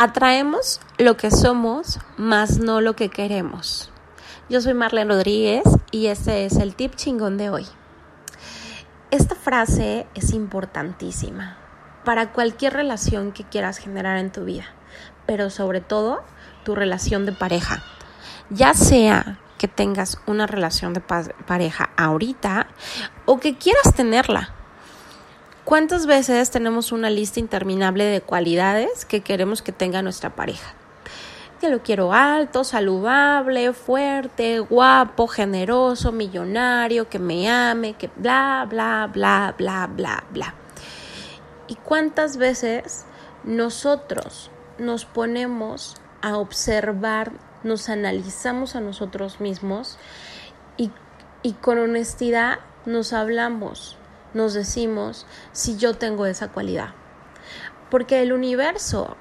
Atraemos lo que somos, más no lo que queremos. Yo soy Marlene Rodríguez y este es el tip chingón de hoy. Esta frase es importantísima para cualquier relación que quieras generar en tu vida, pero sobre todo tu relación de pareja. Ya sea que tengas una relación de pareja ahorita o que quieras tenerla ¿Cuántas veces tenemos una lista interminable de cualidades que queremos que tenga nuestra pareja? Que lo quiero alto, saludable, fuerte, guapo, generoso, millonario, que me ame, que bla, bla, bla, bla, bla, bla. ¿Y cuántas veces nosotros nos ponemos a observar, nos analizamos a nosotros mismos y, y con honestidad nos hablamos? Nos decimos si yo tengo esa cualidad. Porque el universo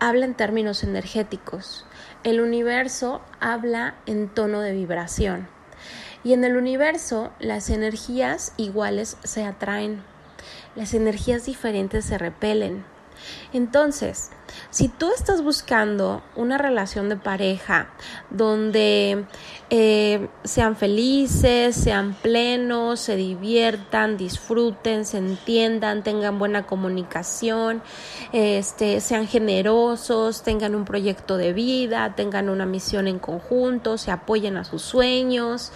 habla en términos energéticos. El universo habla en tono de vibración. Y en el universo las energías iguales se atraen. Las energías diferentes se repelen. Entonces, si tú estás buscando una relación de pareja donde eh, sean felices, sean plenos, se diviertan, disfruten, se entiendan, tengan buena comunicación, este, sean generosos, tengan un proyecto de vida, tengan una misión en conjunto, se apoyen a sus sueños,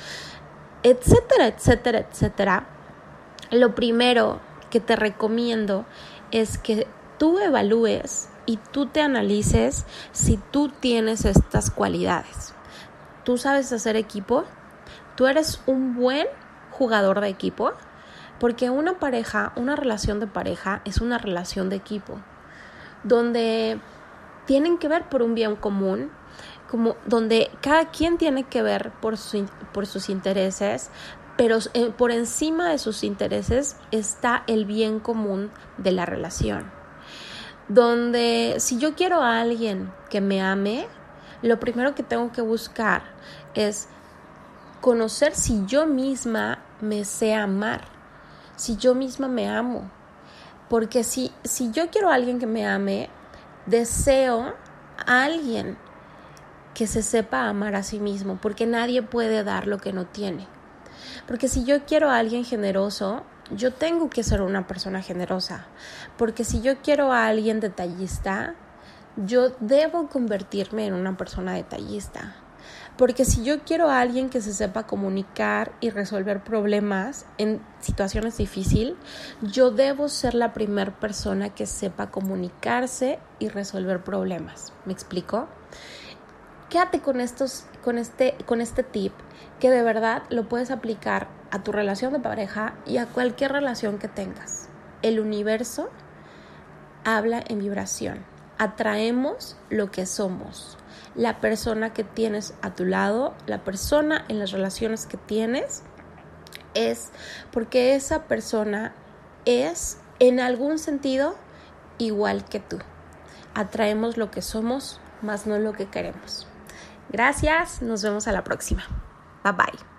etcétera, etcétera, etcétera, lo primero que te recomiendo es que tú evalúes y tú te analices si tú tienes estas cualidades. ¿Tú sabes hacer equipo? ¿Tú eres un buen jugador de equipo? Porque una pareja, una relación de pareja es una relación de equipo, donde tienen que ver por un bien común, como donde cada quien tiene que ver por, por sus intereses, pero eh, por encima de sus intereses está el bien común de la relación donde si yo quiero a alguien que me ame, lo primero que tengo que buscar es conocer si yo misma me sé amar, si yo misma me amo. Porque si, si yo quiero a alguien que me ame, deseo a alguien que se sepa amar a sí mismo, porque nadie puede dar lo que no tiene. Porque si yo quiero a alguien generoso, yo tengo que ser una persona generosa, porque si yo quiero a alguien detallista, yo debo convertirme en una persona detallista. Porque si yo quiero a alguien que se sepa comunicar y resolver problemas en situaciones difíciles, yo debo ser la primera persona que sepa comunicarse y resolver problemas. ¿Me explico? Quédate con estos, con este, con este tip que de verdad lo puedes aplicar a tu relación de pareja y a cualquier relación que tengas. El universo habla en vibración. Atraemos lo que somos. La persona que tienes a tu lado, la persona en las relaciones que tienes, es porque esa persona es en algún sentido igual que tú. Atraemos lo que somos, más no lo que queremos. Gracias, nos vemos a la próxima. Bye bye.